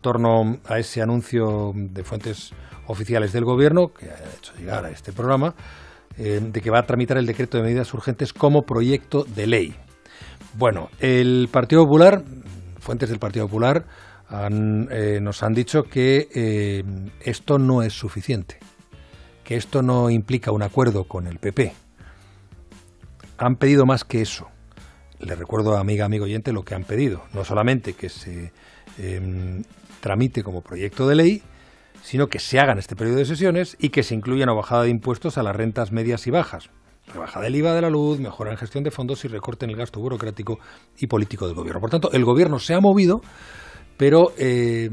torno a ese anuncio de fuentes oficiales del Gobierno, que ha hecho llegar a este programa, eh, de que va a tramitar el decreto de medidas urgentes como proyecto de ley. Bueno, el Partido Popular, fuentes del Partido Popular, eh, nos han dicho que eh, esto no es suficiente, que esto no implica un acuerdo con el PP. Han pedido más que eso. Le recuerdo, amiga, amigo oyente, lo que han pedido. No solamente que se em, tramite como proyecto de ley, sino que se haga en este periodo de sesiones y que se incluya una bajada de impuestos a las rentas medias y bajas. Rebaja del IVA de la luz, mejora en gestión de fondos y recorte en el gasto burocrático y político del gobierno. Por tanto, el gobierno se ha movido, pero eh,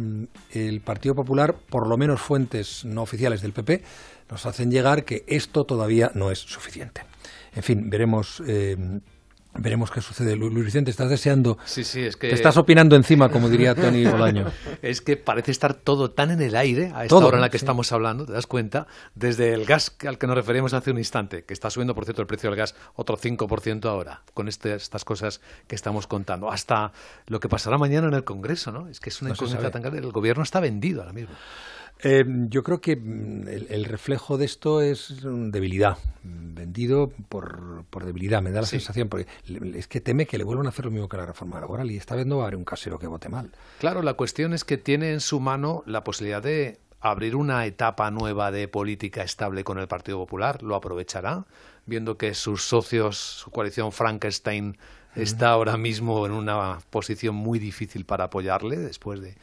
el Partido Popular, por lo menos fuentes no oficiales del PP, nos hacen llegar que esto todavía no es suficiente. En fin, veremos. Eh, Veremos qué sucede. Luis Vicente, estás deseando. Sí, sí, es que. Te estás opinando encima, como diría Tony Bolaño. es que parece estar todo tan en el aire a esta hora en la que estamos hablando, ¿te das cuenta? Desde el gas al que nos referimos hace un instante, que está subiendo, por cierto, el precio del gas otro 5% ahora, con este, estas cosas que estamos contando, hasta lo que pasará mañana en el Congreso, ¿no? Es que es una incógnita tan grande. El gobierno está vendido ahora mismo. Eh, yo creo que mm, el, reflejo de esto es debilidad, vendido por, por debilidad, me da la sensación, porque es que teme que le vuelvan a hacer lo mismo que la reforma laboral y esta vez no va a haber un casero que vote mal. Claro, la cuestión es que tiene en su mano la posibilidad de abrir una etapa nueva de política estable con el Partido Popular, lo aprovechará, viendo que sus socios, su coalición Frankenstein, está ahora mismo en una posición muy difícil para apoyarle después de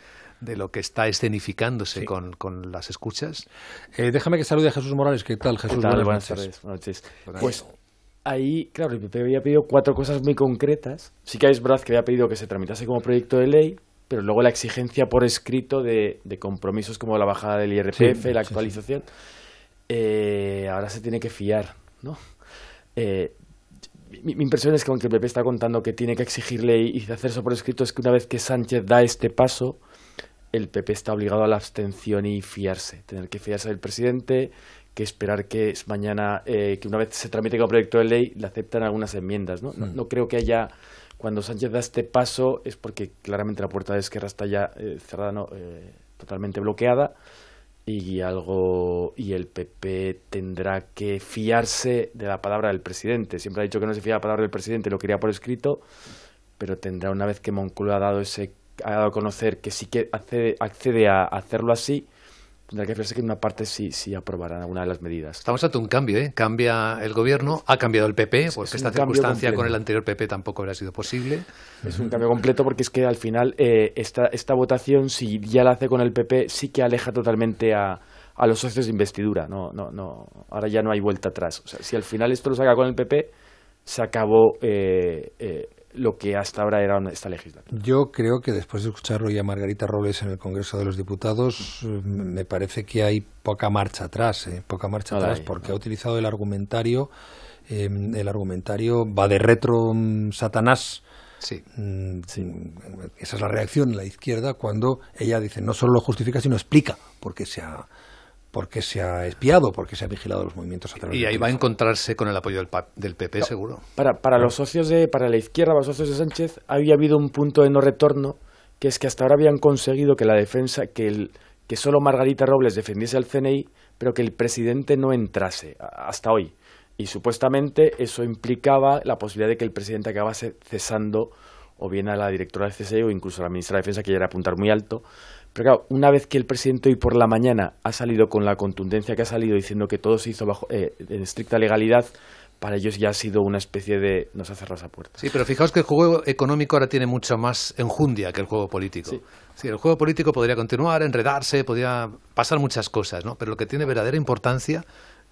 de lo que está escenificándose con, con, las escuchas. Eh, déjame que salude a Jesús Morales. ¿Qué tal, Jesús? Buenas, tardes. noches. Pues ahí, claro, el PP había pedido cuatro cosas muy concretas. Sí que es verdad que había pedido que se tramitase como proyecto de ley, pero luego la exigencia por escrito de, de compromisos como la bajada del IRPF, la actualización, eh, ahora se tiene que fiar, ¿no? Eh, mi, impresión es que aunque el PP está contando que tiene que exigirle y hacer eso por escrito, es que una vez que Sánchez da este paso, el PP está obligado a la abstención y fiarse, tener que fiarse del presidente, que esperar que mañana, eh, que una vez se tramite como proyecto de ley, le aceptan algunas enmiendas. ¿no? No, creo que haya, cuando Sánchez da este paso, es porque claramente la puerta de Esquerra está ya eh, cerrada, no, eh, totalmente bloqueada, y algo y el PP tendrá que fiarse de la palabra del presidente. Siempre ha dicho que no se fía de la palabra del presidente, lo quería por escrito, pero tendrá una vez que Moncloa ha dado ese ha dado a conocer que sí que accede, accede a hacerlo así, tendrá que verse que en una parte sí, sí aprobarán alguna de las medidas. Estamos ante un cambio, ¿eh? Cambia el gobierno, ha cambiado el PP, porque esta circunstancia con el anterior PP tampoco habría sido posible. Es un cambio completo porque es que al final eh, esta, esta votación, si ya la hace con el PP, sí que aleja totalmente a, a los socios de investidura. No, no, no, ahora ya no hay vuelta atrás. O sea, si al final esto lo saca con el PP, se acabó eh, eh, lo que hasta ahora era esta legislatura. Yo creo que después de escucharlo ya a Margarita Robles en el Congreso de los Diputados, me parece que hay poca marcha atrás, ¿eh? poca marcha atrás, porque ha utilizado el argumentario, em, el argumentario va de retro mm, Satanás. Sí. Mm, sí. Esa es la reacción de la izquierda cuando ella dice no solo lo justifica, sino explica por qué se ha porque se ha espiado, porque se ha vigilado los movimientos a través Y ahí va a encontrarse con el apoyo del, del PP, seguro. Para, para los socios de, para la izquierda, para los socios de Sánchez, había habido un punto de no retorno, que es que hasta ahora habían conseguido que la defensa, que, el, que solo Margarita Robles defendiese al CNI, pero que el presidente no entrase, hasta hoy. Y supuestamente eso implicaba la posibilidad de que el presidente acabase cesando o bien a la directora del CSE o incluso a la ministra de Defensa, que ya era apuntar muy alto, pero claro, una vez que el presidente hoy por la mañana ha salido con la contundencia que ha salido diciendo que todo se hizo bajo, eh, en estricta legalidad, para ellos ya ha sido una especie de nos ha cerrado esa puerta. Sí, pero fijaos que el juego económico ahora tiene mucho más enjundia que el juego político. Sí. el juego político podría continuar, enredarse, podría pasar muchas cosas, ¿no? Pero lo que tiene verdadera importancia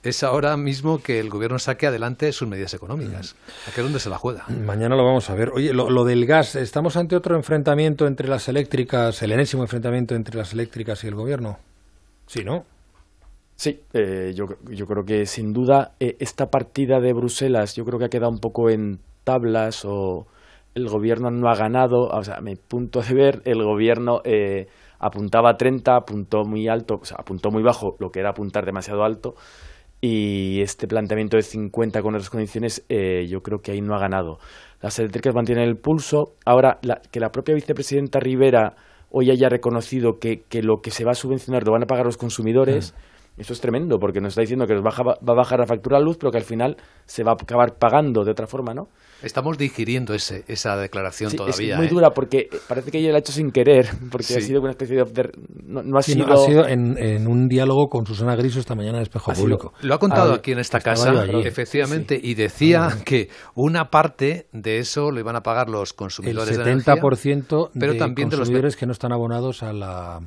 es ahora mismo que el gobierno saque adelante sus medidas económicas. ¿A qué dónde se la juega? Mañana lo vamos a ver. Oye, lo, del gas, ¿estamos ante otro enfrentamiento entre las eléctricas, el enésimo enfrentamiento entre las eléctricas y el gobierno? Sí, ¿no? Sí, eh, yo, yo, creo que sin duda eh, esta partida de Bruselas yo creo que ha quedado un poco en tablas o el gobierno no ha ganado, o sea, a mi punto de ver, el gobierno eh, apuntaba a 30, apuntó muy alto, o sea, apuntó muy bajo lo que era apuntar demasiado alto y este planteamiento de 50 con otras condiciones eh, yo creo que ahí no ha ganado. Las eléctricas mantienen el pulso. Ahora, que la propia vicepresidenta Rivera hoy haya reconocido que, que lo que se va a subvencionar lo van a pagar los consumidores. Eso es tremendo, porque nos está diciendo que nos va a bajar la factura de luz, pero que al final se va a acabar pagando de otra forma, ¿no? Estamos digiriendo ese, esa declaración todavía. Es muy ¿eh? dura porque parece que ella lo ha hecho sin querer, porque ha sido una especie de. No, ha, sido... ha sido. en, un diálogo con Susana Griso esta mañana en Espejo Público. Lo ha contado aquí en esta casa, efectivamente, y decía que una parte de eso lo iban a pagar los consumidores El 70% de energía, pero también de consumidores que no están abonados a la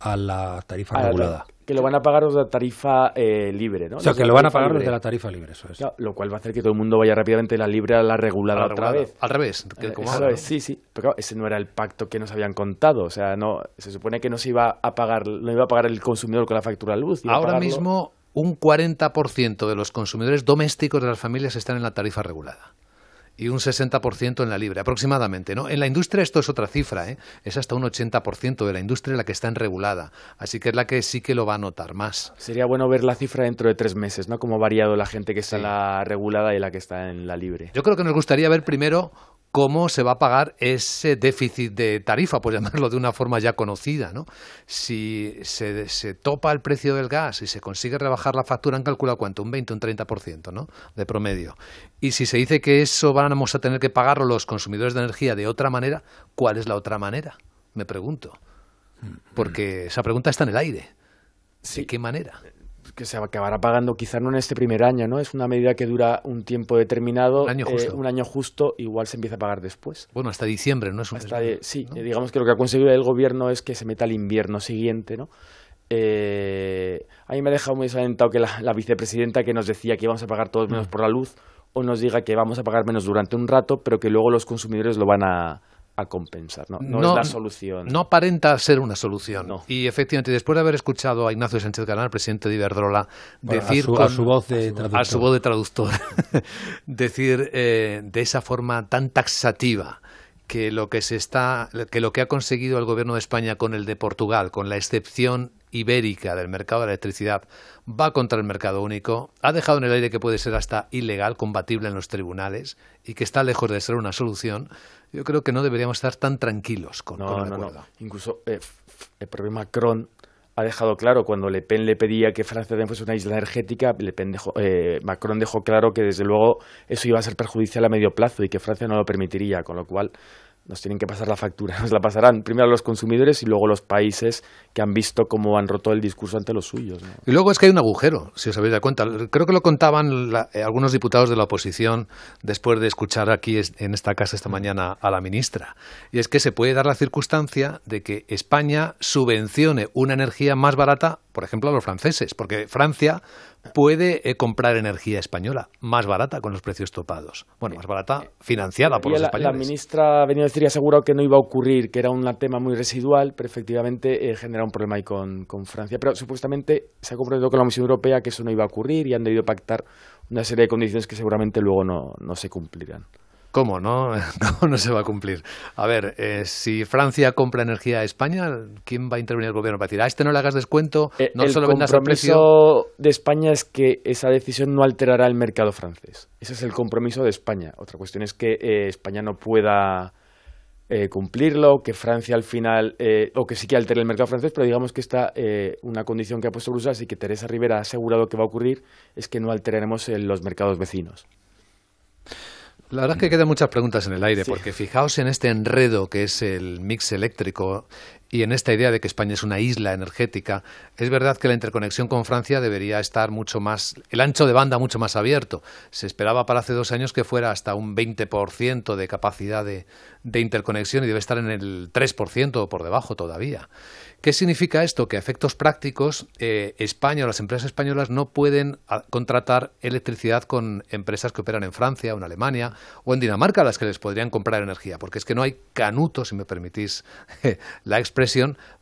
a la tarifa regulada. Que lo van a pagar los de la tarifa eh, libre, ¿no? O sea, que lo van a pagar los de la tarifa libre, eso es. lo cual va a hacer que todo el mundo vaya rápidamente de la libre a la regulada otra vez. Al revés. Eh, sí, sí. Pero claro, ese no era el pacto que nos habían contado. O sea, no se supone que no se iba a pagar, no iba a pagar el consumidor con la factura de luz. Ahora mismo un 40% de los consumidores domésticos de las familias están en la tarifa regulada y un 60% en la libre, aproximadamente. ¿no? En la industria esto es otra cifra, ¿eh? es hasta un 80% de la industria la que está en regulada, así que es la que sí que lo va a notar más. Sería bueno ver la cifra dentro de tres meses, ¿no? Cómo ha variado la gente que está en la regulada y la que está en la libre. Yo creo que nos gustaría ver primero cómo se va a pagar ese déficit de tarifa, por llamarlo de una forma ya conocida. ¿no? Si se, se, topa el precio del gas y se consigue rebajar la factura, han calculado cuánto, un 20 o un 30% ¿no? de promedio. Y si se dice que eso vamos a tener que pagarlo los consumidores de energía de otra manera, ¿cuál es la otra manera? Me pregunto. Porque esa pregunta está en el aire. ¿De qué manera? Que se acabará pagando quizá no en este primer año, ¿no? Es una medida que dura un tiempo determinado, un año justo, eh, un año justo igual se empieza a pagar después. Bueno, hasta diciembre, ¿no? Es un... sí, digamos que lo que ha conseguido el gobierno es que se meta el invierno siguiente, ¿no? Eh, a mí me ha dejado muy desalentado que la, vicepresidenta que nos decía que íbamos a pagar todos menos mm. por la luz, o nos diga que vamos a pagar menos durante un rato, pero que luego los consumidores lo van a, a compensar. No, no, es la solución. No aparenta ser una solución. Y efectivamente, después de haber escuchado a Ignacio Sánchez Galán, presidente de Iberdrola, decir a su, voz de traductor, a su voz de traductor decir eh, de esa forma tan taxativa que lo que se está que lo que ha conseguido el gobierno de España con el de Portugal, con la excepción ibérica del mercado de la electricidad va contra el mercado único, ha dejado en el aire que puede ser hasta ilegal, combatible en los tribunales y que está lejos de ser una solución, yo creo que no deberíamos estar tan tranquilos con, no, el no, No. Incluso eh, el propio Macron ha dejado claro cuando Le Pen le pedía que Francia también fuese una isla energética, Le Pen eh, Macron dejó claro que desde luego eso iba a ser perjudicial a medio plazo y que Francia no lo permitiría, con lo cual nos tienen que pasar la factura. Nos la pasarán primero a los consumidores y luego los países que han visto cómo han roto el discurso ante los suyos. Y luego es que hay un agujero, si os habéis dado cuenta. Creo que lo contaban eh, algunos diputados de la oposición después de escuchar aquí en esta casa esta mañana a la ministra. Y es que se puede dar la circunstancia de que España subvencione una energía más barata, por ejemplo, a los franceses, porque Francia puede eh, comprar energía española más barata con los precios topados. Bueno, más barata financiada por los españoles. La ministra ha venido a decir y asegurado que no iba a ocurrir, que era un tema muy residual, pero efectivamente eh, genera un problema ahí con, con, Francia. Pero supuestamente se ha comprometido con la Comisión Europea que eso no iba a ocurrir y han debido pactar una serie de condiciones que seguramente luego no, no se cumplirán. ¿Cómo no? ¿Cómo no se va a cumplir? A ver, eh, si Francia compra energía a España, ¿quién va a intervenir el gobierno para decir, a este no le hagas descuento, eh, no el solo vendas al precio? de España es que esa decisión no alterará el mercado francés. Ese es el compromiso de España. Otra cuestión es que eh, España no pueda cumplirlo, que Francia al final, o que sí que altere el mercado francés, pero digamos que esta una condición que ha puesto Bruselas y que Teresa Rivera ha asegurado que va a ocurrir es que no alteraremos los mercados vecinos. La verdad es que quedan muchas preguntas en el aire, porque fijaos en este enredo que es el mix eléctrico y en esta idea de que España es una isla energética, es verdad que la interconexión con Francia debería estar mucho más, el ancho de banda mucho más abierto. Se esperaba para hace dos años que fuera hasta un 20% de capacidad de, interconexión y debe estar en el 3% o por debajo todavía. ¿Qué significa esto? Que a efectos prácticos eh, España o las empresas españolas no pueden ah, contratar electricidad con empresas que operan en Francia o en Alemania o en Dinamarca a las que les podrían comprar energía, porque es que no hay canuto, si me permitís la expresión,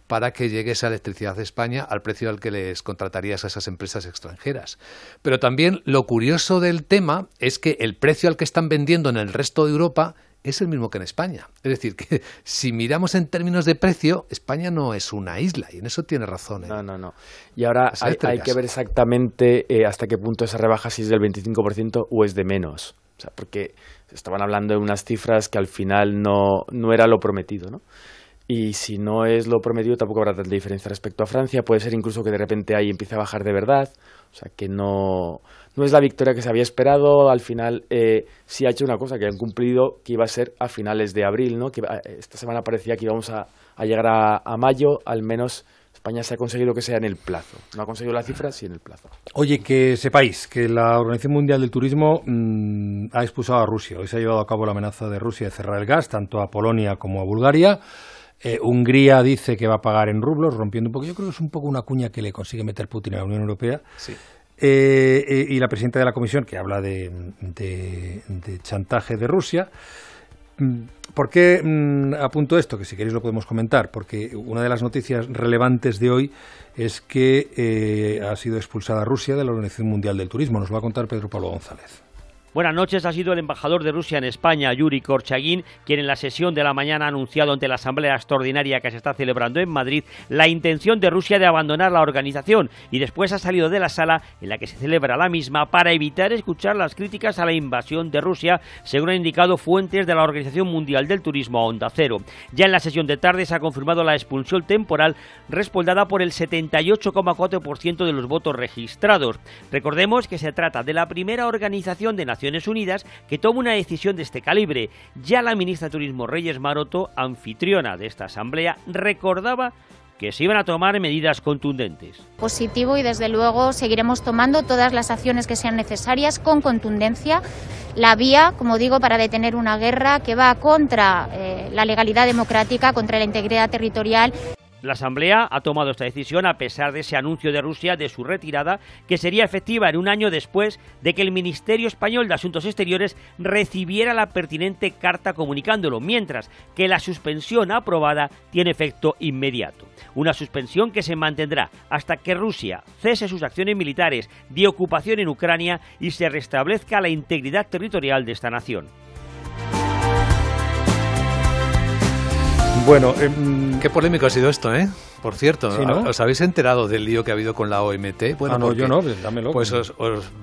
para que llegue esa electricidad de España al precio al que les contratarías a esas empresas extranjeras. Pero también lo curioso del tema es que el precio al que están vendiendo en el resto de Europa es el mismo que en España. Es decir, que si miramos en términos de precio, España no es una isla, y en eso tiene razón. ¿eh? No, no, no. Y ahora hay, que ver exactamente eh, hasta qué punto esa rebaja, si es del 25% o es de menos. O sea, porque estaban hablando de unas cifras que al final no, no era lo prometido, ¿no? Y si no es lo prometido tampoco habrá tanta diferencia respecto a Francia. Puede ser incluso que de repente ahí empiece a bajar de verdad. O sea, que no, no es la victoria que se había esperado. Al final eh, sí ha hecho una cosa que han cumplido, que iba a ser a finales de abril, ¿no? Que esta semana parecía que íbamos a, llegar a, mayo, al menos España se ha conseguido que sea en el plazo. No ha conseguido la cifra, sí en el plazo. Oye, que sepáis que la Organización Mundial del Turismo mm, ha expulsado a Rusia. Hoy se ha llevado a cabo la amenaza de Rusia de cerrar el gas, tanto a Polonia como a Bulgaria. Eh, Hungría dice que va a pagar en rublos, rompiendo un poco. Yo creo que es un poco una cuña que le consigue meter Putin a la Unión Europea. Eh, eh, y la presidenta de la Comisión, que habla de, chantaje de Rusia. Mm, ¿Por qué mm, apunto esto? Que si queréis lo podemos comentar, porque una de las noticias relevantes de hoy es que ha sido expulsada Rusia de la Organización Mundial del Turismo. Nos lo va a contar Pedro Pablo González. Buenas noches, ha sido el embajador de Rusia en España, Yuri Korchagin, quien en la sesión de la mañana ha anunciado ante la Asamblea Extraordinaria que se está celebrando en Madrid la intención de Rusia de abandonar la organización y después ha salido de la sala en la que se celebra la misma para evitar escuchar las críticas a la invasión de Rusia, según han indicado fuentes de la Organización Mundial del Turismo Onda Cero. Ya en la sesión de tarde se ha confirmado la expulsión temporal respaldada por el 78,4% de los votos registrados. Recordemos que se trata de la primera organización de Naciones Unidas que toma una decisión de este calibre. Ya la ministra de Turismo Reyes Maroto, anfitriona de esta asamblea, recordaba que se iban a tomar medidas contundentes. Positivo y desde luego seguiremos tomando todas las acciones que sean necesarias con contundencia. La vía, como digo, para detener una guerra que va contra eh, la legalidad democrática, contra la integridad territorial. La Asamblea ha tomado esta decisión a pesar de ese anuncio de Rusia de su retirada, que sería efectiva en un año después de que el Ministerio Español de Asuntos Exteriores recibiera la pertinente carta comunicándolo, mientras que la suspensión aprobada tiene efecto inmediato. Una suspensión que se mantendrá hasta que Rusia cese sus acciones militares de ocupación en Ucrania y se restablezca la integridad territorial de esta nación. Bueno, em, qué polémico ha sido esto, ¿eh? Por cierto, ¿os habéis enterado del lío que ha habido con la OMT? Bueno, ah, no, yo no, pues dámelo. Pues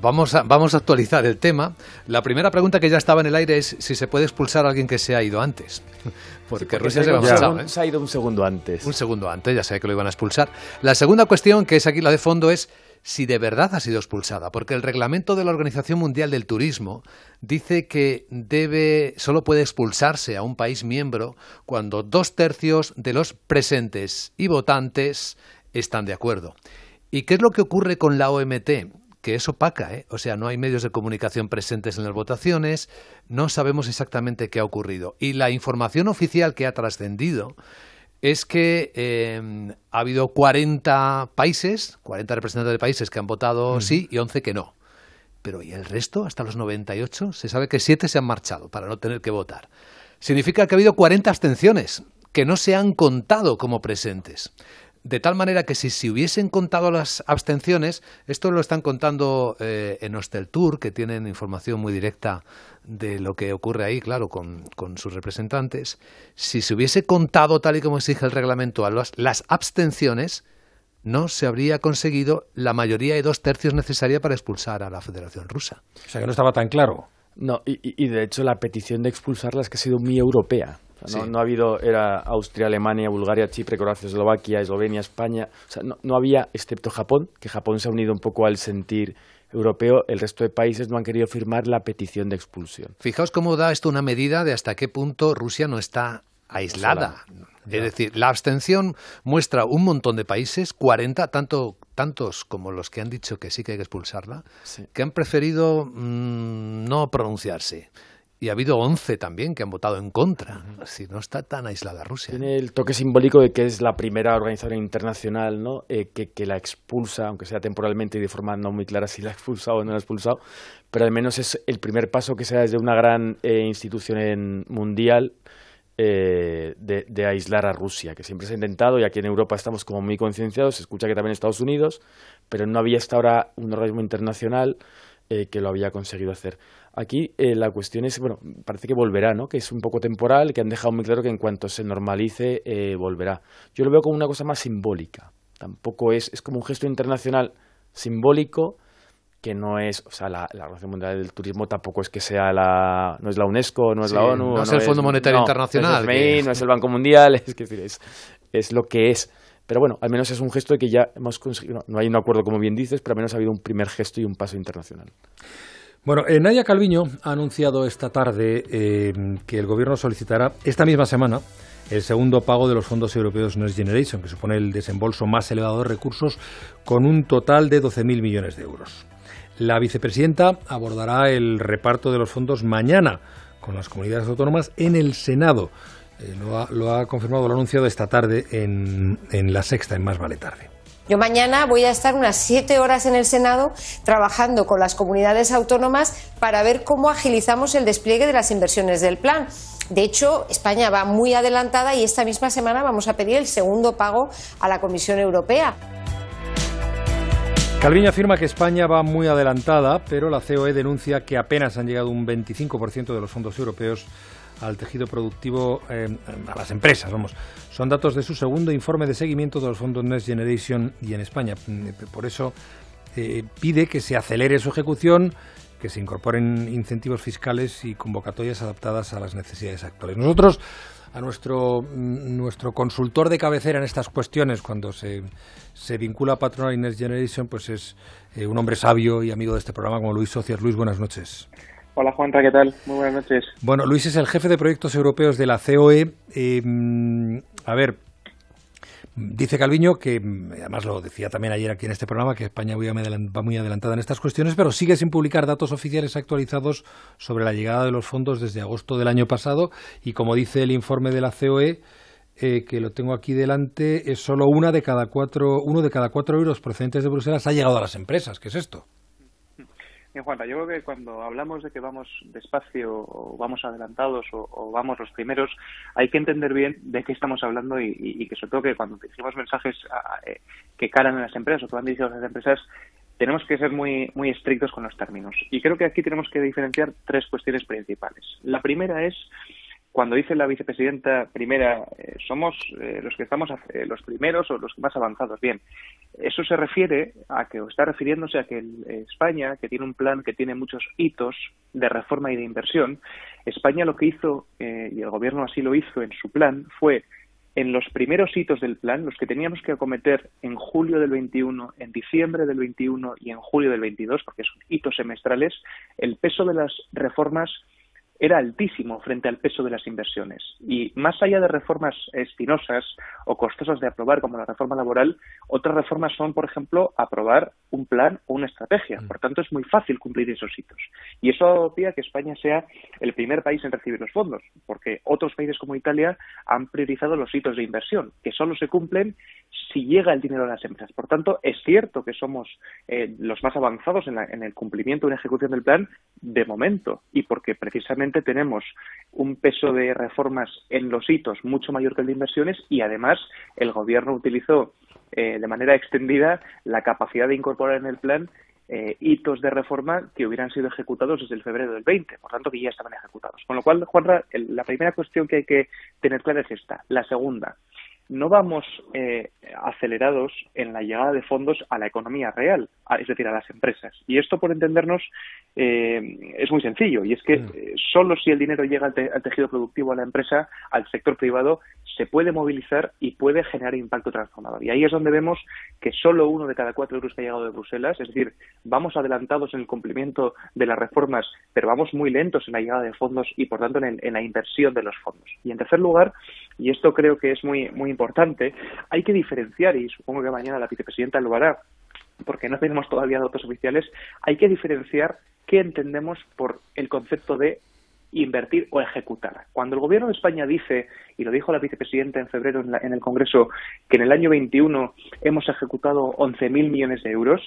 vamos, a, vamos a actualizar el tema. La primera pregunta que ya estaba en el aire es si se puede expulsar a alguien que se ha ido antes. Porque, Rusia se, ha, ¿eh? se ha ido un segundo antes. Un segundo antes, ya sé que lo iban a expulsar. La segunda cuestión, que es aquí la de fondo, es si de verdad ha sido expulsada, porque el reglamento de la Organización Mundial del Turismo dice que debe solo puede expulsarse a un país miembro cuando dos tercios de los presentes y votantes están de acuerdo. ¿Y qué es lo que ocurre con la OMT? que es opaca, ¿eh? o sea, no hay medios de comunicación presentes en las votaciones, no sabemos exactamente qué ha ocurrido. Y la información oficial que ha trascendido es que eh, ha habido 40 países, 40 representantes de países que han votado sí y 11 que no. Pero ¿y el resto, hasta los 98? Se sabe que 7 se han marchado para no tener que votar. Significa que ha habido 40 abstenciones que no se han contado como presentes. De tal manera que si se hubiesen contado las abstenciones, esto lo están contando eh, en Tour, que tienen información muy directa de lo que ocurre ahí, claro, con, sus representantes, si se hubiese contado tal y como exige el reglamento a las abstenciones, no se habría conseguido la mayoría de dos tercios necesaria para expulsar a la Federación Rusa. O sea que no estaba tan claro. No, y, de hecho la petición de expulsarla es que ha sido muy europea. No, ha habido, era Austria, Alemania, Bulgaria, Chipre, Croacia, Eslovaquia, Eslovenia, España. O sea, no, no había, excepto Japón, que Japón se ha unido un poco al sentir europeo, el resto de países no han querido firmar la petición de expulsión. Fijaos cómo da esto una medida de hasta qué punto Rusia no está aislada. Es decir, la abstención muestra un montón de países, 40, tanto, tantos como los que han dicho que sí que hay que expulsarla, que han preferido mm, no pronunciarse. Y ha habido 11 también que han votado en contra. Si no está tan aislada Rusia. Tiene el toque simbólico de que es la primera organización internacional ¿no? Eh, que, que, la expulsa, aunque sea temporalmente y de forma no muy clara si la ha expulsado o no la ha expulsado, pero al menos es el primer paso que se da desde una gran eh, institución mundial eh, de, de, aislar a Rusia, que siempre se ha intentado y aquí en Europa estamos como muy concienciados, se escucha que también en Estados Unidos, pero no había hasta ahora un organismo internacional que lo había conseguido hacer. Aquí eh, la cuestión es, bueno, parece que volverá, ¿no? Que es un poco temporal, que han dejado muy claro que en cuanto se normalice, eh, volverá. Yo lo veo como una cosa más simbólica. Tampoco es, es como un gesto internacional simbólico que no es, o sea, la, Organización Mundial del Turismo tampoco es que sea la, no es la UNESCO, no es la ONU, no, es el Fondo Monetario Internacional, no es, no es el Banco Mundial, es, decir, es, es lo que es. Pero bueno, al menos es un gesto de que ya hemos conseguido, no hay un acuerdo como bien dices, pero al menos ha habido un primer gesto y un paso internacional. Bueno, eh, Nadia Calviño ha anunciado esta tarde eh, que el Gobierno solicitará esta misma semana el segundo pago de los fondos europeos Next Generation, que supone el desembolso más elevado de recursos, con un total de 12.000 millones de euros. La vicepresidenta abordará el reparto de los fondos mañana con las comunidades autónomas en el Senado. Eh, lo, ha, confirmado, lo ha anunciado esta tarde en, en La Sexta, en Más Vale Tarde. Yo mañana voy a estar unas siete horas en el Senado trabajando con las comunidades autónomas para ver cómo agilizamos el despliegue de las inversiones del plan. De hecho, España va muy adelantada y esta misma semana vamos a pedir el segundo pago a la Comisión Europea. Calviño afirma que España va muy adelantada, pero la COE denuncia que apenas han llegado un 25% de los fondos europeos al tejido productivo, eh, a las empresas, vamos. Son datos de su segundo informe de seguimiento de los fondos Next Generation y en España. Mm, por eso eh, pide que se acelere su ejecución, que se incorporen incentivos fiscales y convocatorias adaptadas a las necesidades actuales. Nosotros, a nuestro, mm, nuestro consultor de cabecera en estas cuestiones, cuando se, se vincula a Patronal y Next Generation, pues es eh, un hombre sabio y amigo de este programa como Luis Socias. Luis, buenas noches. Hola Juanra, ¿qué tal? Muy buenas noches. Bueno, Luis es el jefe de proyectos europeos de la COE. Eh, a ver, dice Calviño que, además lo decía también ayer aquí en este programa, que España va muy adelantada en estas cuestiones, pero sigue sin publicar datos oficiales actualizados sobre la llegada de los fondos desde agosto del año pasado. Y como dice el informe de la COE, eh, que lo tengo aquí delante, es solo una de cada cuatro, uno de cada cuatro euros procedentes de Bruselas ha llegado a las empresas. ¿Qué es esto? Juan, yo creo que cuando hablamos de que vamos despacio o vamos adelantados o, vamos los primeros, hay que entender bien de qué estamos hablando y, que sobre todo que cuando decimos mensajes eh, que calan en las empresas o que van dirigidos a las empresas, tenemos que ser muy, muy estrictos con los términos. Y creo que aquí tenemos que diferenciar tres cuestiones principales. La primera es cuando dice la vicepresidenta primera, eh, somos eh, los que estamos eh, los primeros o los más avanzados. Bien, eso se refiere a que, o está refiriéndose a que España, que tiene un plan que tiene muchos hitos de reforma y de inversión, España lo que hizo, y el gobierno así lo hizo en su plan, fue en los primeros hitos del plan, los que teníamos que acometer en julio del 21, en diciembre del 21 y en julio del 22, porque son hitos semestrales, el peso de las reformas era altísimo frente al peso de las inversiones. Y más allá de reformas espinosas o costosas de aprobar, como la reforma laboral, otras reformas son, por ejemplo, aprobar un plan o una estrategia. Mm. Por tanto, es muy fácil cumplir esos hitos. Y eso pide que España sea el primer país en recibir los fondos, porque otros países como Italia han priorizado los hitos de inversión, que solo se cumplen si llega el dinero a las empresas. Por tanto, es cierto que somos eh, los más avanzados en, en el cumplimiento y en ejecución del plan de momento, y porque precisamente tenemos un peso de reformas en los hitos mucho mayor que el de inversiones y además el gobierno utilizó eh, de manera extendida la capacidad de incorporar en el plan eh, hitos de reforma que hubieran sido ejecutados desde el febrero del 20, por tanto que ya estaban ejecutados. Con lo cual, Juanra, la primera cuestión que hay que tener clara es esta. La segunda, no vamos eh, acelerados en la llegada de fondos a la economía real, es decir, a las empresas. Y esto, por entendernos, eh, es muy sencillo. Y es que mm. eh, solo si el dinero llega al, tejido productivo, a la empresa, al sector privado, se puede movilizar y puede generar impacto transformador. Y ahí es donde vemos que solo uno de cada cuatro euros que ha llegado de Bruselas, es decir, vamos adelantados en el cumplimiento de las reformas, pero vamos muy lentos en la llegada de fondos y, por tanto, en, en la inversión de los fondos. Y, en tercer lugar, y esto creo que es muy, muy importante, hay que diferenciar, y supongo que mañana la vicepresidenta lo hará, porque no tenemos todavía datos oficiales, hay que diferenciar qué entendemos por el concepto de invertir o ejecutar. Cuando el Gobierno de España dice, y lo dijo la vicepresidenta en febrero en, el Congreso, que en el año 21 hemos ejecutado 11.000 millones de euros,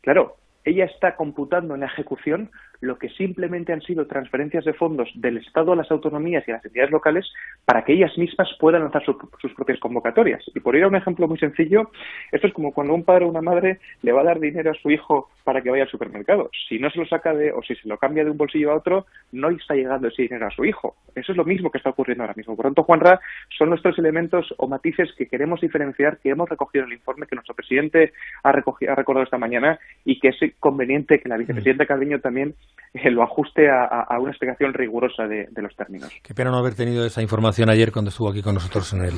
claro, ella está computando en la ejecución lo que simplemente han sido transferencias de fondos del Estado a las autonomías y a las entidades locales para que ellas mismas puedan lanzar sus propias convocatorias. Y por ir a un ejemplo muy sencillo, esto es como cuando un padre o una madre le va a dar dinero a su hijo para que vaya al supermercado. Si no se lo saca de, o si se lo cambia de un bolsillo a otro, no está llegando ese dinero a su hijo. Eso es lo mismo que está ocurriendo ahora mismo. Por lo tanto, Juanra, son nuestros elementos o matices que queremos diferenciar, que hemos recogido en el informe que nuestro presidente ha, recogido, ha recordado esta mañana y que es conveniente que la vicepresidenta Calviño también lo ajuste a, una explicación rigurosa de, los términos. Qué pena no haber tenido esa información ayer cuando estuvo aquí con nosotros en el,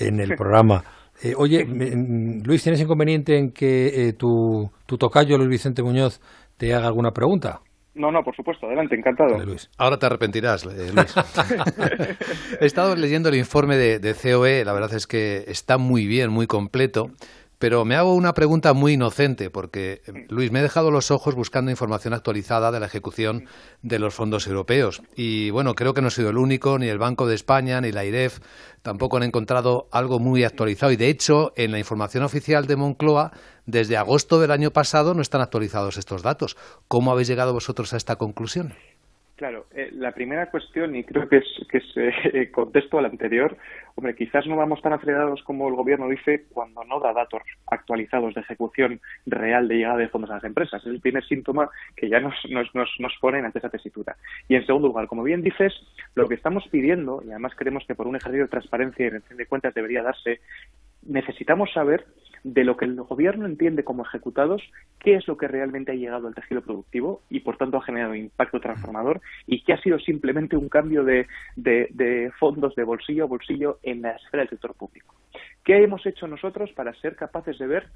en el programa. Eh, oye, Luis, ¿tienes inconveniente en que eh, tu, tu tocayo, Luis Vicente Muñoz, te haga alguna pregunta? No, no, por supuesto, adelante, encantado. Ahora te arrepentirás, Luis. He estado leyendo el informe de, de, COE, la verdad es que está muy bien, muy completo. Pero me hago una pregunta muy inocente, porque, Luis, me he dejado los ojos buscando información actualizada de la ejecución de los fondos europeos. Y bueno, creo que no he sido el único, ni el Banco de España, ni la IREF, tampoco han encontrado algo muy actualizado. Y de hecho, en la información oficial de Moncloa, desde agosto del año pasado no están actualizados estos datos. ¿Cómo habéis llegado vosotros a esta conclusión? Claro, eh, la primera cuestión, y creo que es, que es eh, contesto al anterior, hombre, quizás no vamos tan acelerados como el gobierno dice cuando no da datos actualizados de ejecución real de llegada de fondos a las empresas. Es el primer síntoma que ya nos, nos, nos, nos ponen ante esa tesitura. Y en segundo lugar, como bien dices, lo que estamos pidiendo, y además creemos que por un ejercicio de transparencia y rendición de cuentas debería darse, necesitamos saber de lo que el gobierno entiende como ejecutados, qué es lo que realmente ha llegado al tejido productivo y, por tanto, ha generado impacto transformador y qué ha sido simplemente un cambio de, de fondos de bolsillo a bolsillo en la esfera del sector público. ¿Qué hemos hecho nosotros para ser capaces de ver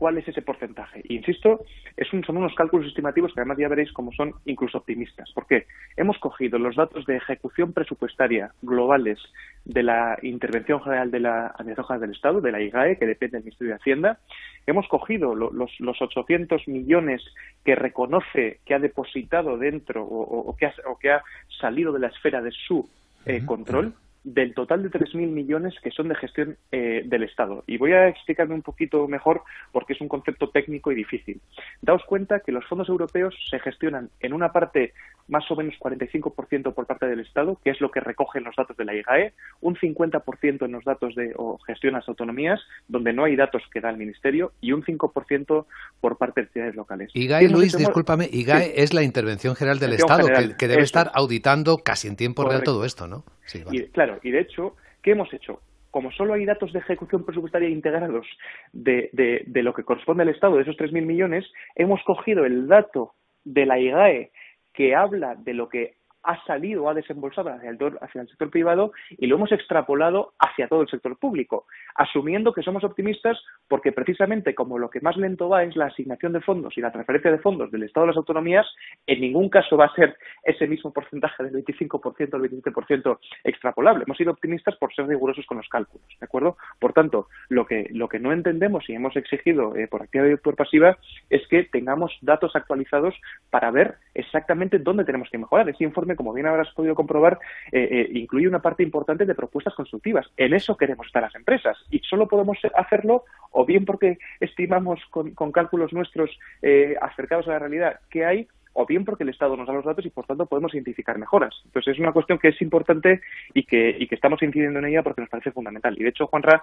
cuál es ese porcentaje. insisto, es un, son unos cálculos estimativos que además ya veréis cómo son incluso optimistas. ¿Por qué? Hemos cogido los datos de ejecución presupuestaria globales de la Intervención General de la Administración del Estado, de la IGAE, que depende del Ministerio de Hacienda. Hemos cogido los, los 800 millones que reconoce que ha depositado dentro o, que, ha, o que, ha, salido de la esfera de su eh, control del total de 3.000 millones que son de gestión eh, del Estado. Y voy a explicarme un poquito mejor porque es un concepto técnico y difícil. Daos cuenta que los fondos europeos se gestionan en una parte más o menos 45% por parte del Estado, que es lo que recogen los datos de la IGAE, un 50% en los datos de o gestión las autonomías, donde no hay datos que da el Ministerio, y un 5% por parte de entidades locales. IGAE, Luis, discúlpame, IGAE es la Intervención General del Estado, que, debe estar auditando casi en tiempo real todo esto, ¿no? y, claro, y de hecho, ¿qué hemos hecho? como solo hay datos de ejecución presupuestaria integrados de, de, de lo que corresponde al Estado, de esos 3.000 millones, hemos cogido el dato de la IGAE que habla de lo que ha salido ha desembolsado hacia el, hacia el sector privado y lo hemos extrapolado hacia todo el sector público, asumiendo que somos optimistas porque precisamente como lo que más lento va es la asignación de fondos y la transferencia de fondos del Estado a las autonomías, en ningún caso va a ser ese mismo porcentaje del 25% al 27% extrapolable. Hemos sido optimistas por ser rigurosos con los cálculos, ¿de acuerdo? Por tanto, lo que, lo que no entendemos y hemos exigido eh, por activa y por pasiva es que tengamos datos actualizados para ver exactamente dónde tenemos que mejorar. Ese informe como bien habrás podido comprobar, eh, eh, incluye una parte importante de propuestas constructivas. En eso queremos estar las empresas y solo podemos hacerlo o bien porque estimamos con, cálculos nuestros eh, acercados a la realidad que hay o bien porque el Estado nos da los datos y por tanto podemos identificar mejoras. Entonces es una cuestión que es importante y que, y que estamos incidiendo en ella porque nos parece fundamental. Y de hecho, Juanra,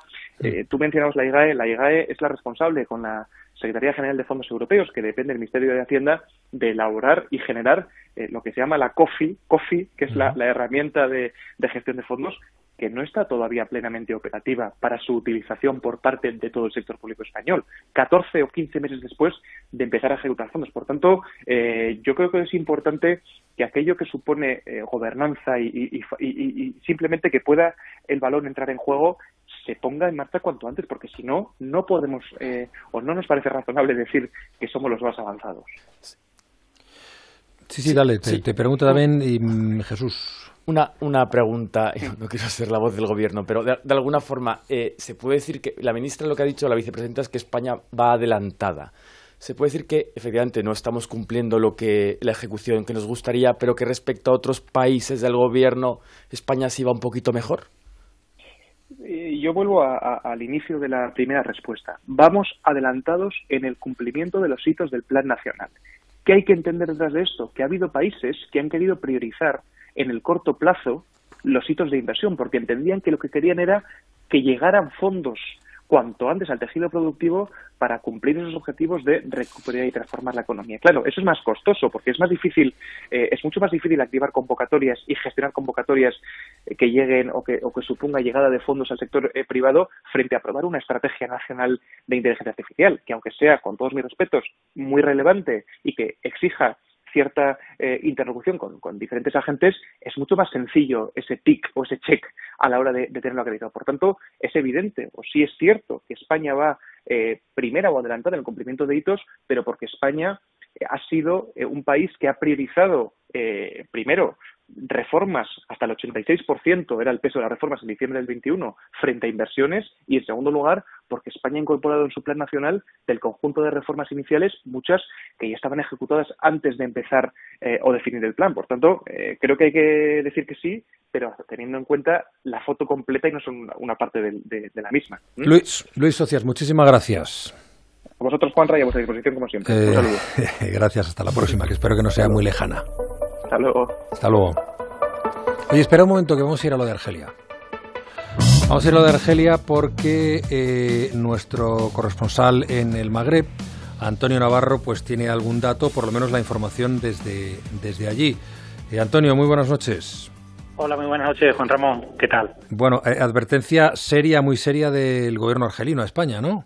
tú mencionabas la IGAE, la IGAE es la responsable con la Secretaría General de Fondos Europeos, que depende del Ministerio de Hacienda, de elaborar y generar eh, lo que se llama la COFI, COFI que es la, herramienta de, gestión de fondos, que no está todavía plenamente operativa para su utilización por parte de todo el sector público español, 14 o 15 meses después de empezar a ejecutar fondos. Por tanto, eh, yo creo que es importante que aquello que supone eh, gobernanza y, simplemente que pueda el balón entrar en juego se ponga en marcha cuanto antes, porque si no, no podemos eh, o no nos parece razonable decir que somos los más avanzados. Sí, sí, dale, te, pregunto también, y, mm, Jesús. Una, una pregunta, no quiero ser la voz del gobierno, pero de, alguna forma, eh, ¿se puede decir que la ministra lo que ha dicho, la vicepresidenta, es que España va adelantada? ¿Se puede decir que efectivamente no estamos cumpliendo lo que la ejecución que nos gustaría, pero que respecto a otros países del gobierno, España sí va un poquito mejor? yo vuelvo al inicio de la primera respuesta. Vamos adelantados en el cumplimiento de los hitos del Plan Nacional. ¿Qué hay que entender detrás de esto? Que ha habido países que han querido priorizar en el corto plazo los hitos de inversión, porque entendían que lo que querían era que llegaran fondos cuanto antes al tejido productivo para cumplir esos objetivos de recuperar y transformar la economía. Claro, eso es más costoso porque es más difícil, eh, es mucho más difícil activar convocatorias y gestionar convocatorias eh, que lleguen o que, o que suponga llegada de fondos al sector eh, privado frente a aprobar una estrategia nacional de inteligencia artificial, que aunque sea, con todos mis respetos, muy relevante y que exija cierta eh, interlocución con, diferentes agentes, es mucho más sencillo ese tick o ese check a la hora de, tenerlo acreditado. Por tanto, es evidente, o sí es cierto, que España va eh, primera o adelantada en el cumplimiento de hitos, pero porque España eh, ha sido un país que ha priorizado primero reformas, hasta el 86% era el peso de las reformas en diciembre del 21 frente a inversiones y, en segundo lugar, porque España ha incorporado en su plan nacional del conjunto de reformas iniciales muchas que ya estaban ejecutadas antes de empezar eh, o definir el plan. Por tanto, eh, creo que hay que decir que sí, pero teniendo en cuenta la foto completa y no son una parte de, la misma. Luis, Luis Socias, muchísimas gracias. A vosotros, Juanra, y a vuestra disposición, como siempre. Un eh, saludo. gracias, hasta la próxima, que espero que no sea muy lejana. Hasta luego. Hasta luego. Oye, espera un momento que vamos a ir a lo de Argelia. Vamos a ir a lo de Argelia porque eh, nuestro corresponsal en el Magreb, Antonio Navarro, pues tiene algún dato, por lo menos la información desde, desde allí. Eh, Antonio, muy buenas noches. Hola, muy buenas noches, Juan Ramón. ¿Qué tal? Bueno, eh, advertencia seria, muy seria del gobierno argelino a España, ¿no?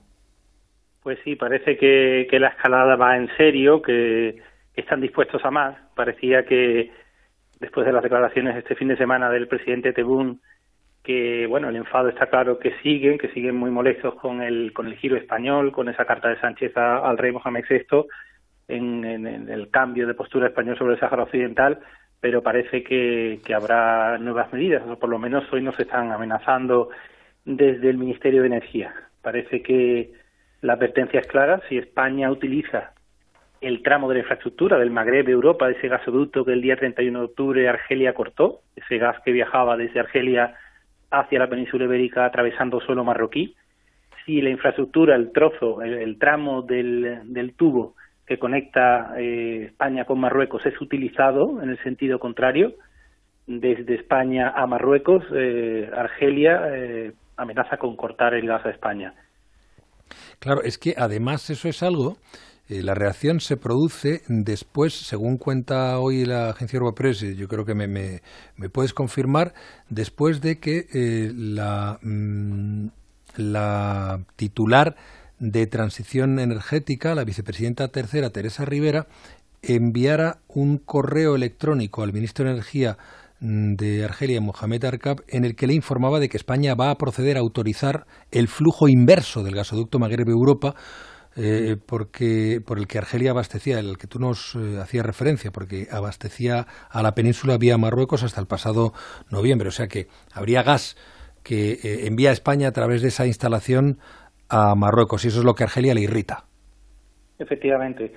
Pues sí, parece que, que la escalada va en serio, que están dispuestos a más. Parecía que después de las declaraciones este fin de semana del presidente Tebún, que bueno, el enfado está claro que siguen, que siguen muy molestos con el, con el giro español, con esa carta de Sánchez al rey Mohamed VI en, en, el cambio de postura español sobre el Sáhara Occidental, pero parece que, que habrá nuevas medidas, o por lo menos hoy nos están amenazando desde el Ministerio de Energía. Parece que la advertencia es clara, si España utiliza el tramo de la infraestructura del Magreb Europa, ese gasoducto que el día 31 de octubre Argelia cortó, ese gas que viajaba desde Argelia hacia la península ibérica atravesando suelo marroquí. Si la infraestructura, el trozo, el, tramo del, tubo que conecta eh, España con Marruecos es utilizado en el sentido contrario, desde España a Marruecos, eh, Argelia eh, amenaza con cortar el gas a España. Claro, es que además eso es algo eh, la reacción se produce después, según cuenta hoy la agencia Europress, yo creo que me, me, puedes confirmar, después de que eh, la, mm, la titular de transición energética, la vicepresidenta tercera, Teresa Rivera, enviara un correo electrónico al ministro de Energía mm, de Argelia, Mohamed Arkab, en el que le informaba de que España va a proceder a autorizar el flujo inverso del gasoducto Magreb-Europa eh, porque por el que Argelia abastecía, el que tú nos eh, hacías referencia, porque abastecía a la península vía Marruecos hasta el pasado noviembre. O sea que habría gas que eh, envía a España a través de esa instalación a Marruecos y eso es lo que Argelia le irrita. Efectivamente.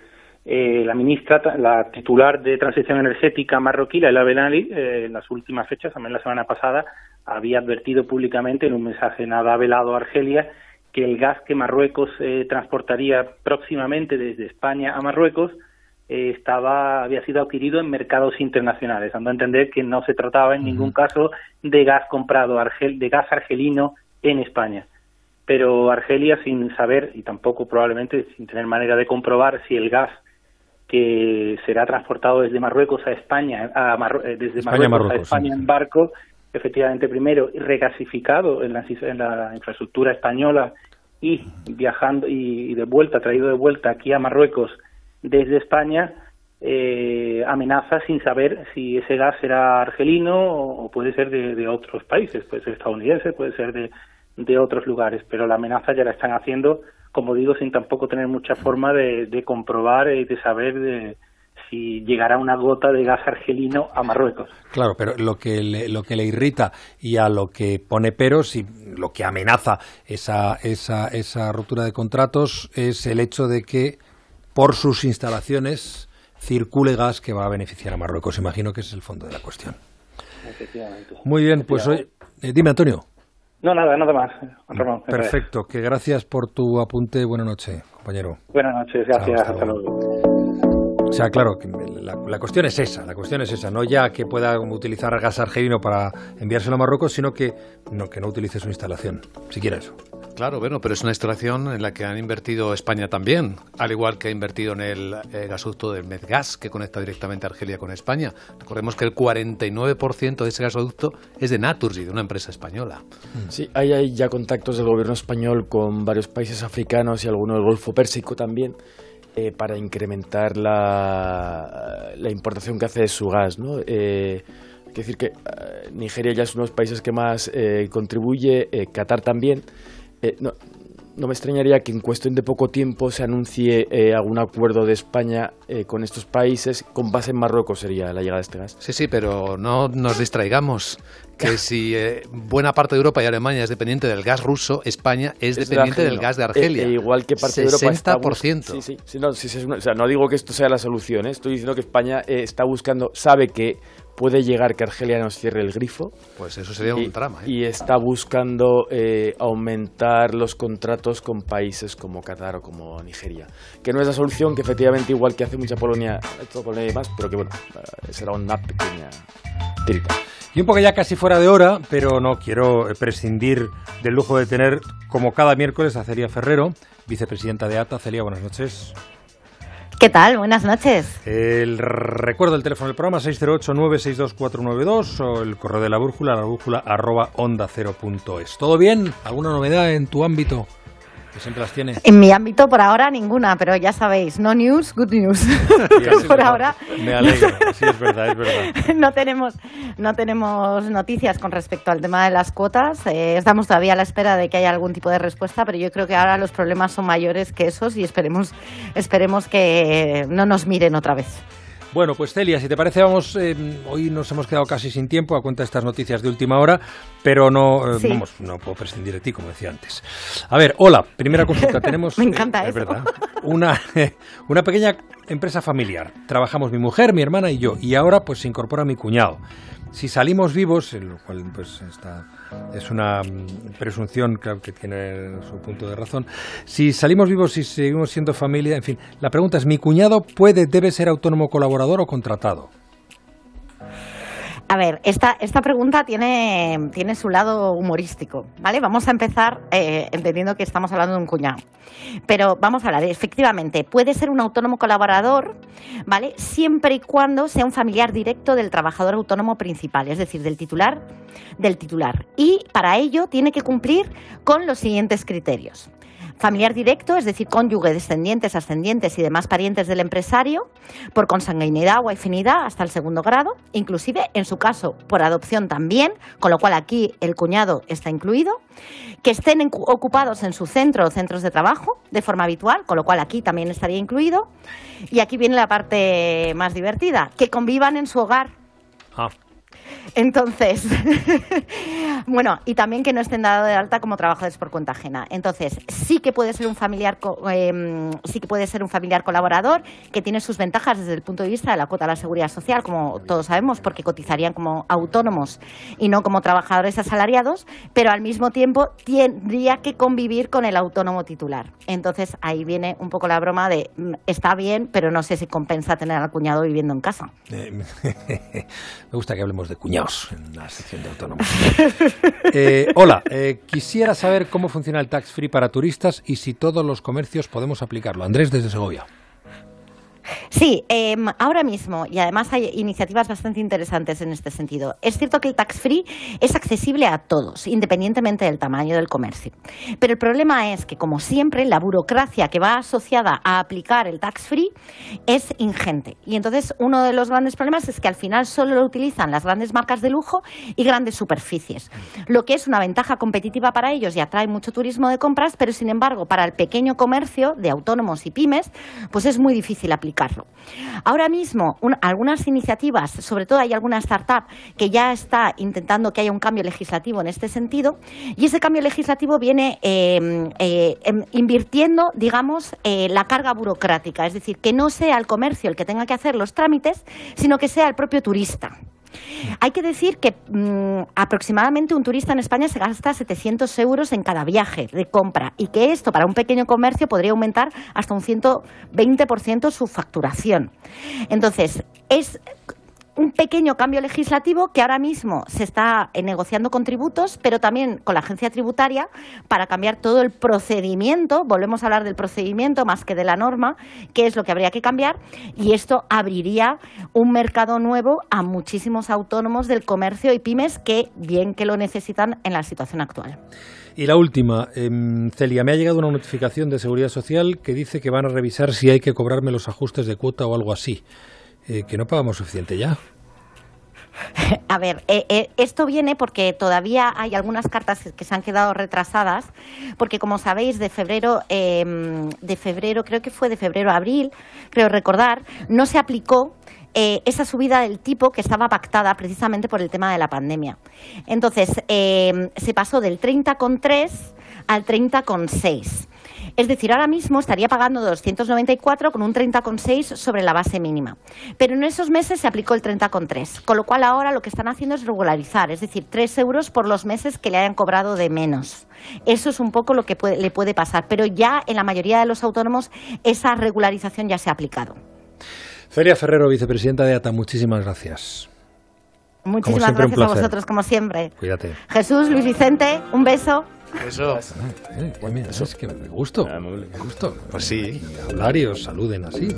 la ministra, la titular de Transición Energética marroquí, la Benali, en las últimas fechas, también la semana pasada, había advertido públicamente en un mensaje nada velado a Argelia que el gas que Marruecos eh, transportaría próximamente desde España a Marruecos eh, estaba había sido adquirido en mercados internacionales, dando a entender que no se trataba en ningún caso de gas comprado argel, de gas argelino en España. Pero Argelia, sin saber y tampoco probablemente sin tener manera de comprobar si el gas que será transportado desde Marruecos a España, a eh, desde Marruecos, a España en barco, efectivamente primero regasificado en la, infraestructura española y viajando y, de vuelta, traído de vuelta aquí a Marruecos desde España, eh, amenaza sin saber si ese gas será argelino o, puede ser de, otros países, puede ser estadounidense, puede ser de, de, otros lugares, pero la amenaza ya la están haciendo, como digo, sin tampoco tener mucha forma de, de comprobar y de saber de, si llegará una gota de gas argelino a Marruecos. Claro, pero lo que le, lo que le irrita y a lo que pone peros y lo que amenaza esa, esa, esa ruptura de contratos es el hecho de que por sus instalaciones circule gas que va a beneficiar a Marruecos. Imagino que ese es el fondo de la cuestión. Efectivamente. Muy bien, pues hoy. Eh, dime, Antonio. No, nada, nada más. Perfecto, que gracias por tu apunte. Buenas noches, compañero. Buenas noches, gracias. hasta luego. Sea, claro, la, cuestión es esa, la cuestión es esa, no ya que pueda utilizar gas argelino para enviárselo a Marruecos, sino que no, que no utilice su instalación, siquiera eso. Claro, bueno, pero es una instalación en la que han invertido España también, al igual que ha invertido en el, eh, gasoducto del Medgas, que conecta directamente a Argelia con España. Recordemos que el 49% de ese gasoducto es de Naturgy, de una empresa española. Sí, hay, hay ya contactos del gobierno español con varios países africanos y algunos del Golfo Pérsico también. Eh, para incrementar la, la, importación que hace de su gas. ¿no? Eh, es decir que eh, Nigeria ya es uno de los países que más eh, contribuye, Qatar también. no, no me extrañaría que en cuestión de poco tiempo se anuncie eh, algún acuerdo de España eh, con estos países. Con base en Marruecos sería la llegada de este gas. Sí, sí, pero no nos distraigamos. Que si eh, buena parte de Europa y Alemania es dependiente del gas ruso, España es, dependiente del gas de Argelia. igual que parte de Europa está... Sí, sí, sí, no, o sea, no digo que esto sea la solución. Estoy diciendo que España está buscando, sabe que puede llegar que Argelia nos cierre el grifo. Pues eso sería un trama. ¿eh? Y está buscando eh, aumentar los contratos con países como Qatar o como Nigeria. Que no es la solución, que efectivamente, igual que hace mucha Polonia, todo Polonia y más, pero que bueno, eh, será una pequeña tirita. Y un poco ya casi fuera de hora, pero no quiero prescindir del lujo de tener, como cada miércoles, a Celia Ferrero, vicepresidenta de ATA. Celia, buenas noches. ¿Qué tal? Buenas noches. El recuerdo del teléfono del programa 608-962-492 o el correo de la brújula, la brújula arroba onda cero punto es. ¿Todo bien? ¿Alguna novedad en tu ámbito? Siempre las tiene. En mi ámbito por ahora ninguna, pero ya sabéis, no news, good news. por ahora. Me alegro, sí es verdad, es verdad. no tenemos, no tenemos noticias con respecto al tema de las cuotas. Eh, estamos todavía a la espera de que haya algún tipo de respuesta, pero yo creo que ahora los problemas son mayores que esos y esperemos, esperemos que no nos miren otra vez. Bueno, pues Celia, si te parece, vamos. Eh, hoy nos hemos quedado casi sin tiempo a cuenta de estas noticias de última hora, pero no, eh, vamos, no puedo prescindir de ti, como decía antes. A ver, hola, primera consulta. Tenemos. Me encanta eh, Es verdad. Una, una pequeña empresa familiar. Trabajamos mi mujer, mi hermana y yo, y ahora pues se incorpora mi cuñado. Si salimos vivos, lo cual pues está, es una mm, presunción que tiene su punto de razón, si salimos vivos y seguimos siendo familia, en fin, la pregunta es, ¿mi cuñado puede, debe ser autónomo colaborador o contratado? A ver, esta, esta pregunta tiene, tiene su lado humorístico, ¿vale? Vamos a empezar eh, entendiendo que estamos hablando de un cuñado. Pero vamos a hablar, efectivamente, puede ser un autónomo colaborador, ¿vale? Siempre y cuando sea un familiar directo del trabajador autónomo principal, es decir, del titular del titular. Y para ello tiene que cumplir con los siguientes criterios familiar directo, es decir, cónyuge, descendientes, ascendientes y demás parientes del empresario, por consanguinidad o afinidad hasta el segundo grado, inclusive en su caso por adopción también, con lo cual aquí el cuñado está incluido, que estén ocupados en su centro o centros de trabajo de forma habitual, con lo cual aquí también estaría incluido, y aquí viene la parte más divertida, que convivan en su hogar. Ah. Entonces, bueno, y también que no estén dados de alta como trabajadores por cuenta ajena. Entonces, sí que puede ser un familiar, em, sí que puede ser un familiar colaborador que tiene sus ventajas desde el punto de vista de la cuota de la seguridad social, como todos sabemos, porque cotizarían como autónomos y no como trabajadores asalariados, pero al mismo tiempo tendría que convivir con el autónomo titular. Entonces, ahí viene un poco la broma de mm, está bien, pero no sé si compensa tener al cuñado viviendo en casa. Eh, me gusta que hablemos de cuñados en la sección de autónomos. Eh, hola, eh, quisiera saber cómo funciona el tax free para turistas y si todos los comercios podemos aplicarlo. Andrés desde Segovia. Sí, em, ahora mismo, y además hay iniciativas bastante interesantes en este sentido. Es cierto que el tax free es accesible a todos, independientemente del tamaño del comercio. Pero el problema es que, como siempre, la burocracia que va asociada a aplicar el tax free es ingente. Y entonces uno de los grandes problemas es que al final solo lo utilizan las grandes marcas de lujo y grandes superficies, lo que es una ventaja competitiva para ellos y atrae mucho turismo de compras, pero sin embargo para el pequeño comercio de autónomos y pymes, pues es muy difícil Ahora mismo, algunas iniciativas, sobre todo hay alguna startup que ya está intentando que haya un cambio legislativo en este sentido, y ese cambio legislativo viene em, eh, em, invirtiendo, digamos, eh, la carga burocrática, es decir, que no sea el comercio el que tenga que hacer los trámites, sino que sea el propio turista. Hay que decir que mm, aproximadamente un turista en España se gasta 700 euros en cada viaje de compra y que esto para un pequeño comercio podría aumentar hasta un 120% su facturación. Entonces, es un pequeño cambio legislativo que ahora mismo se está eh, negociando con tributos, pero también con la agencia tributaria para cambiar todo el procedimiento. Volvemos a hablar del procedimiento más que de la norma, que es lo que habría que cambiar, y esto abriría un mercado nuevo a muchísimos autónomos del comercio y pymes que bien que lo necesitan en la situación actual. Y la última, em, Celia, me ha llegado una notificación de Seguridad Social que dice que van a revisar si hay que cobrarme los ajustes de cuota o algo así. Eh, que no pagamos suficiente ya. A ver, eh, eh, esto viene porque todavía hay algunas cartas que se han quedado retrasadas, porque como sabéis, de febrero, em, de febrero, creo que fue de febrero a abril, creo recordar, no se aplicó esa subida del tipo que estaba pactada precisamente por el tema de la pandemia. Entonces, em, se pasó del 30,3 al 30,6. Es decir, ahora mismo estaría pagando 294 con un 30,6 sobre la base mínima. Pero en esos meses se aplicó el 30,3, con lo cual ahora lo que están haciendo es regularizar, es decir, 3 euros por los meses que le hayan cobrado de menos. Eso es un poco lo que le puede pasar, pero ya en la mayoría de los autónomos esa regularización ya se ha aplicado. Feria Ferrero, vicepresidenta de ATA, muchísimas gracias. Muchísimas gracias a vosotros, como siempre. Cuídate. Jesús, Luis Vicente, un beso. Eso. eso. es que me gusto. Me gusto. Pues sí. Hablar y os saluden así.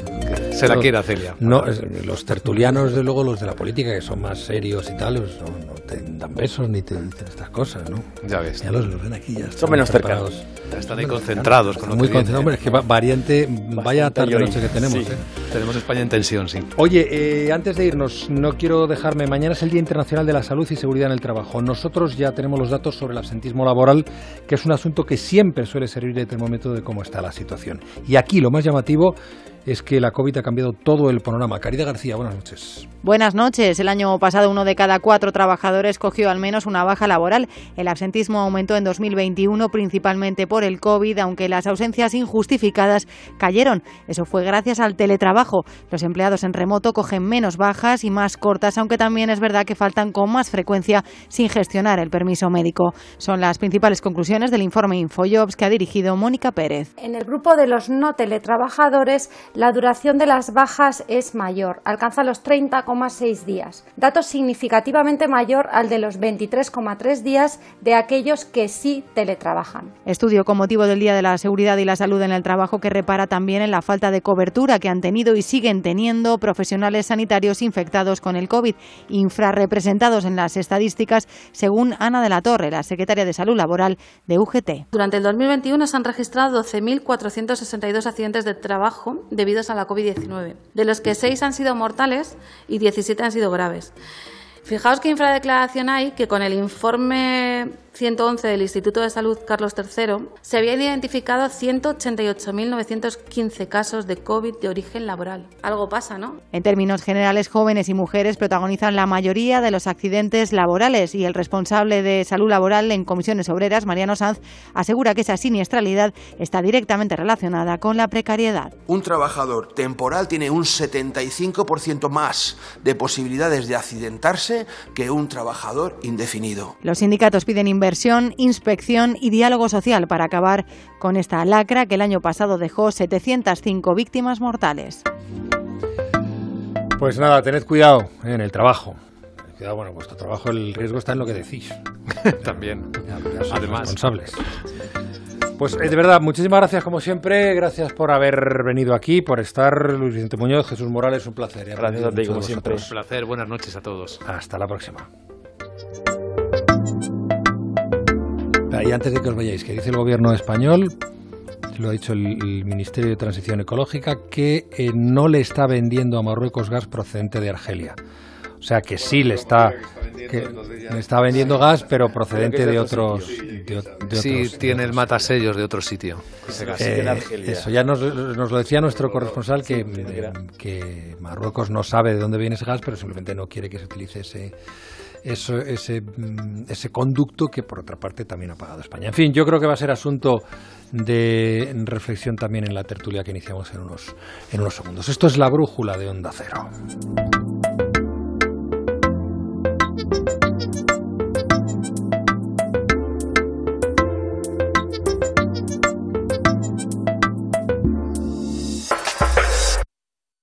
Se la quiera, Celia. No, los tertulianos, de luego, los de la política, que son más serios y tal, pues no, te dan besos ni te dicen estas cosas, ¿no? Ya ves. Ya los, ven aquí, ya Son menos cercanos. están ahí concentrados. Con muy concentrados. Hombre, es que variante, vaya tarde noche que tenemos. ¿eh? Tenemos España en tensión, sí. Oye, eh, antes de irnos, no quiero dejarme. Mañana es el Día Internacional de la Salud y Seguridad en el Trabajo. Nosotros ya tenemos los datos sobre el absentismo laboral que es un asunto que siempre suele servir de termómetro de cómo está la situación. Y aquí lo más llamativo es que la COVID ha cambiado todo el panorama. Caridad García, buenas noches. Buenas noches. El año pasado uno de cada cuatro trabajadores cogió al menos una baja laboral. El absentismo aumentó en 2021 principalmente por el COVID, aunque las ausencias injustificadas cayeron. Eso fue gracias al teletrabajo. Los empleados en remoto cogen menos bajas y más cortas, aunque también es verdad que faltan con más frecuencia sin gestionar el permiso médico. Son las principales conclusiones del informe Infojobs que ha dirigido Mónica Pérez. En el grupo de los no teletrabajadores, la duración de las bajas es mayor, alcanza los 30,6 días, dato significativamente mayor al de los 23,3 días de aquellos que sí teletrabajan. Estudio con motivo del Día de la Seguridad y la Salud en el Trabajo que repara también en la falta de cobertura que han tenido y siguen teniendo profesionales sanitarios infectados con el COVID, infrarrepresentados en las estadísticas, según Ana de la Torre, la secretaria de Salud Laboral de UGT. Durante el 2021 se han registrado 12.462 accidentes de trabajo de debidos a la COVID-19, de los que seis han sido mortales y 17 han sido graves. Fijaos qué infradeclaración hay que con el informe 111 del Instituto de Salud Carlos III, se habían identificado 188.915 casos de COVID de origen laboral. Algo pasa, ¿no? En términos generales, jóvenes y mujeres protagonizan la mayoría de los accidentes laborales y el responsable de salud laboral en comisiones obreras, Mariano Sanz, asegura que esa siniestralidad está directamente relacionada con la precariedad. Un trabajador temporal tiene un 75% más de posibilidades de accidentarse que un trabajador indefinido. Los sindicatos piden inversión inversión, inspección y diálogo social para acabar con esta lacra que el año pasado dejó 705 víctimas mortales. Pues nada, tened cuidado en el trabajo. Cuidado, bueno, vuestro trabajo, el riesgo está en lo que decís. También. Además. Responsables. Pues eh, de verdad, muchísimas gracias como siempre, gracias por haber venido aquí, por estar, Luis Vicente Muñoz, Jesús Morales, un placer. Gracias a ti como siempre. Un placer, buenas noches a todos. Hasta la próxima. Y antes de que os vayáis, que dice el gobierno español, lo ha dicho el, Ministerio de Transición Ecológica, que eh, no le está vendiendo a Marruecos gas procedente de Argelia. O sea que sí le está, que le está vendiendo gas, pero procedente de otros. De, sí, tiene el matasellos de otro sitio. Eh, eso ya nos, nos, lo decía nuestro corresponsal que, que Marruecos no sabe de dónde viene ese gas, pero simplemente no quiere que se utilice ese ese, mm, ese conducto que por otra parte también ha pagado España. En fin, yo creo que va a ser asunto de reflexión también en la tertulia que iniciamos en unos, en unos segundos. Esto es la brújula de Onda Cero.